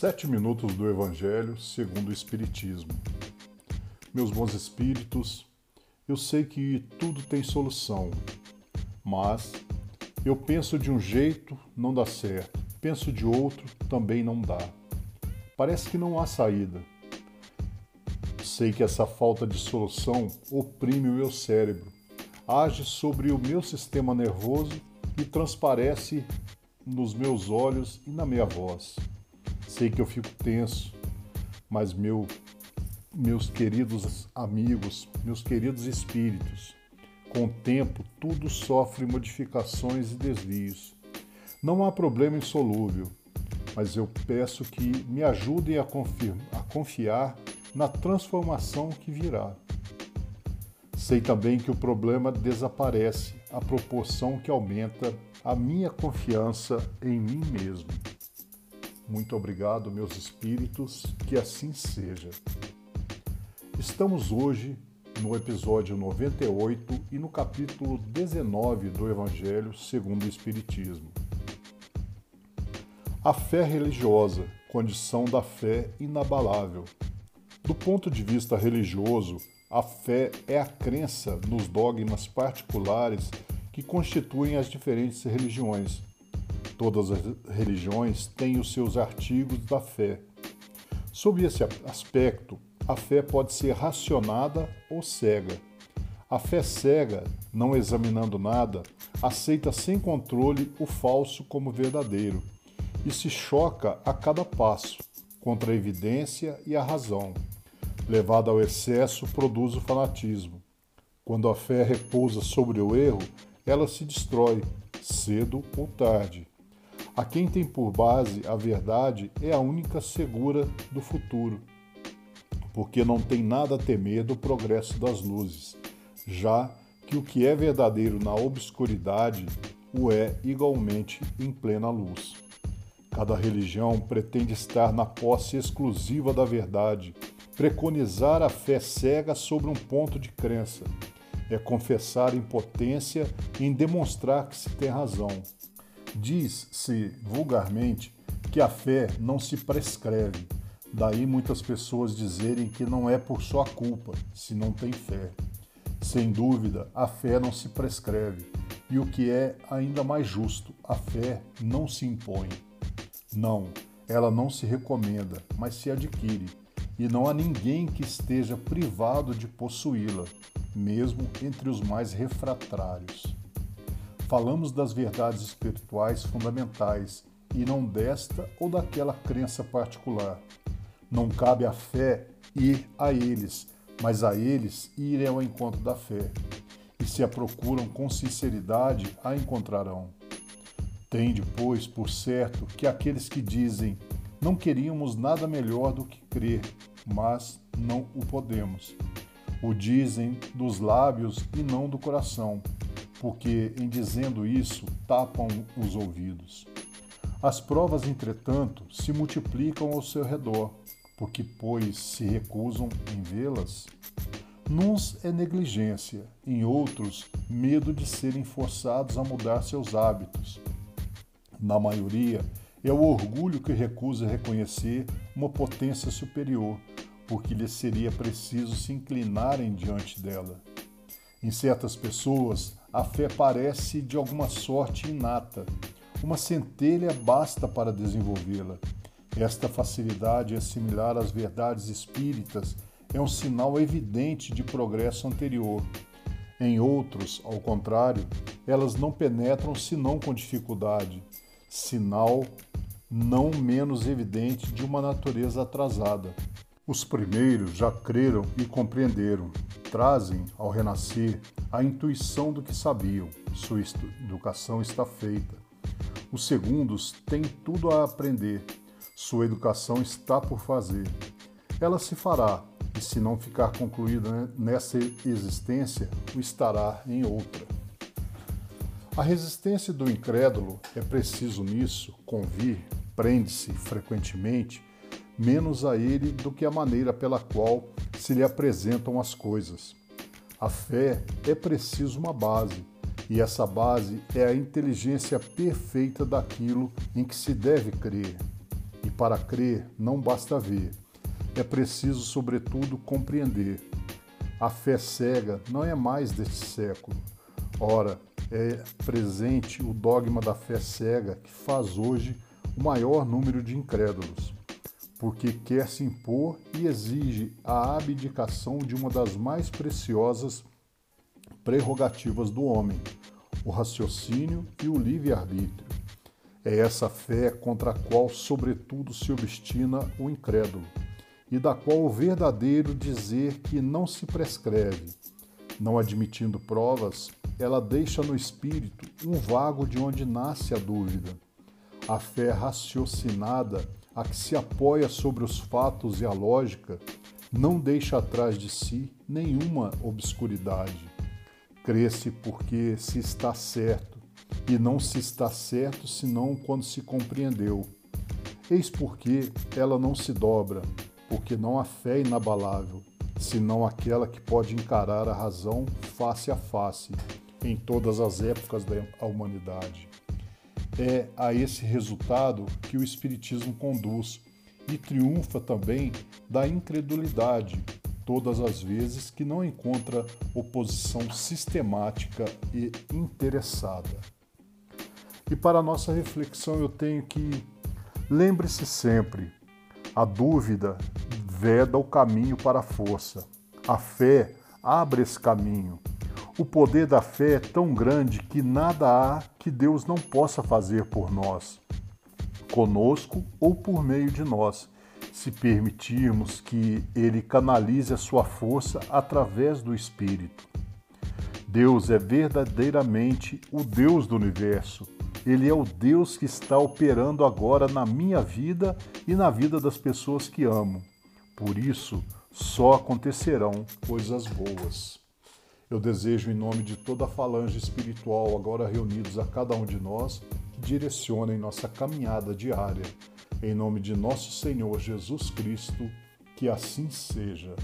Sete minutos do Evangelho segundo o Espiritismo. Meus bons espíritos, eu sei que tudo tem solução, mas eu penso de um jeito, não dá certo. Penso de outro, também não dá. Parece que não há saída. Sei que essa falta de solução oprime o meu cérebro, age sobre o meu sistema nervoso e transparece nos meus olhos e na minha voz. Sei que eu fico tenso, mas meu, meus queridos amigos, meus queridos espíritos, com o tempo tudo sofre modificações e desvios. Não há problema insolúvel, mas eu peço que me ajudem a, a confiar na transformação que virá. Sei também que o problema desaparece à proporção que aumenta a minha confiança em mim mesmo. Muito obrigado, meus espíritos, que assim seja. Estamos hoje no episódio 98 e no capítulo 19 do Evangelho segundo o Espiritismo. A fé religiosa, condição da fé inabalável. Do ponto de vista religioso, a fé é a crença nos dogmas particulares que constituem as diferentes religiões Todas as religiões têm os seus artigos da fé. Sob esse aspecto, a fé pode ser racionada ou cega. A fé cega, não examinando nada, aceita sem controle o falso como verdadeiro e se choca a cada passo contra a evidência e a razão. Levada ao excesso, produz o fanatismo. Quando a fé repousa sobre o erro, ela se destrói, cedo ou tarde. A quem tem por base a verdade é a única segura do futuro, porque não tem nada a temer do progresso das luzes, já que o que é verdadeiro na obscuridade o é igualmente em plena luz. Cada religião pretende estar na posse exclusiva da verdade, preconizar a fé cega sobre um ponto de crença. É confessar impotência em demonstrar que se tem razão Diz-se vulgarmente que a fé não se prescreve, daí muitas pessoas dizerem que não é por sua culpa se não tem fé. Sem dúvida, a fé não se prescreve, e o que é ainda mais justo, a fé não se impõe. Não, ela não se recomenda, mas se adquire, e não há ninguém que esteja privado de possuí-la, mesmo entre os mais refratários falamos das verdades espirituais fundamentais e não desta ou daquela crença particular. Não cabe à fé ir a eles, mas a eles irem ao encontro da fé. E se a procuram com sinceridade, a encontrarão. Tende, pois, por certo que aqueles que dizem não queríamos nada melhor do que crer, mas não o podemos. O dizem dos lábios e não do coração porque em dizendo isso tapam os ouvidos. As provas, entretanto, se multiplicam ao seu redor, porque, pois, se recusam em vê-las. Nuns é negligência, em outros, medo de serem forçados a mudar seus hábitos. Na maioria, é o orgulho que recusa reconhecer uma potência superior, porque lhes seria preciso se inclinarem diante dela. Em certas pessoas, a fé parece de alguma sorte inata. Uma centelha basta para desenvolvê-la. Esta facilidade é similar às verdades espíritas, é um sinal evidente de progresso anterior. Em outros, ao contrário, elas não penetram senão com dificuldade, sinal não menos evidente de uma natureza atrasada. Os primeiros já creram e compreenderam, trazem, ao renascer, a intuição do que sabiam, sua educação está feita. Os segundos têm tudo a aprender, sua educação está por fazer. Ela se fará, e se não ficar concluída nessa existência, o estará em outra. A resistência do incrédulo é preciso nisso convir, prende-se frequentemente menos a ele do que a maneira pela qual se lhe apresentam as coisas. A fé é preciso uma base, e essa base é a inteligência perfeita daquilo em que se deve crer. E para crer não basta ver, é preciso, sobretudo, compreender. A fé cega não é mais deste século. Ora, é presente o dogma da fé cega que faz hoje o maior número de incrédulos, porque quer se impor e exige a abdicação de uma das mais preciosas prerrogativas do homem, o raciocínio e o livre-arbítrio. É essa fé contra a qual, sobretudo, se obstina o incrédulo, e da qual o verdadeiro dizer que não se prescreve. Não admitindo provas, ela deixa no espírito um vago de onde nasce a dúvida. A fé raciocinada, a que se apoia sobre os fatos e a lógica, não deixa atrás de si nenhuma obscuridade. Crê-se porque se está certo, e não se está certo senão quando se compreendeu. Eis porque ela não se dobra, porque não há fé inabalável, senão aquela que pode encarar a razão face a face, em todas as épocas da humanidade. É a esse resultado que o Espiritismo conduz e triunfa também da incredulidade, todas as vezes que não encontra oposição sistemática e interessada. E para nossa reflexão eu tenho que lembre-se sempre, a dúvida veda o caminho para a força. A fé abre esse caminho. O poder da fé é tão grande que nada há que Deus não possa fazer por nós, conosco ou por meio de nós se permitirmos que ele canalize a sua força através do Espírito. Deus é verdadeiramente o Deus do universo. Ele é o Deus que está operando agora na minha vida e na vida das pessoas que amo. Por isso, só acontecerão coisas boas. Eu desejo, em nome de toda a falange espiritual agora reunidos a cada um de nós, que direcionem nossa caminhada diária em nome de nosso Senhor Jesus Cristo, que assim seja.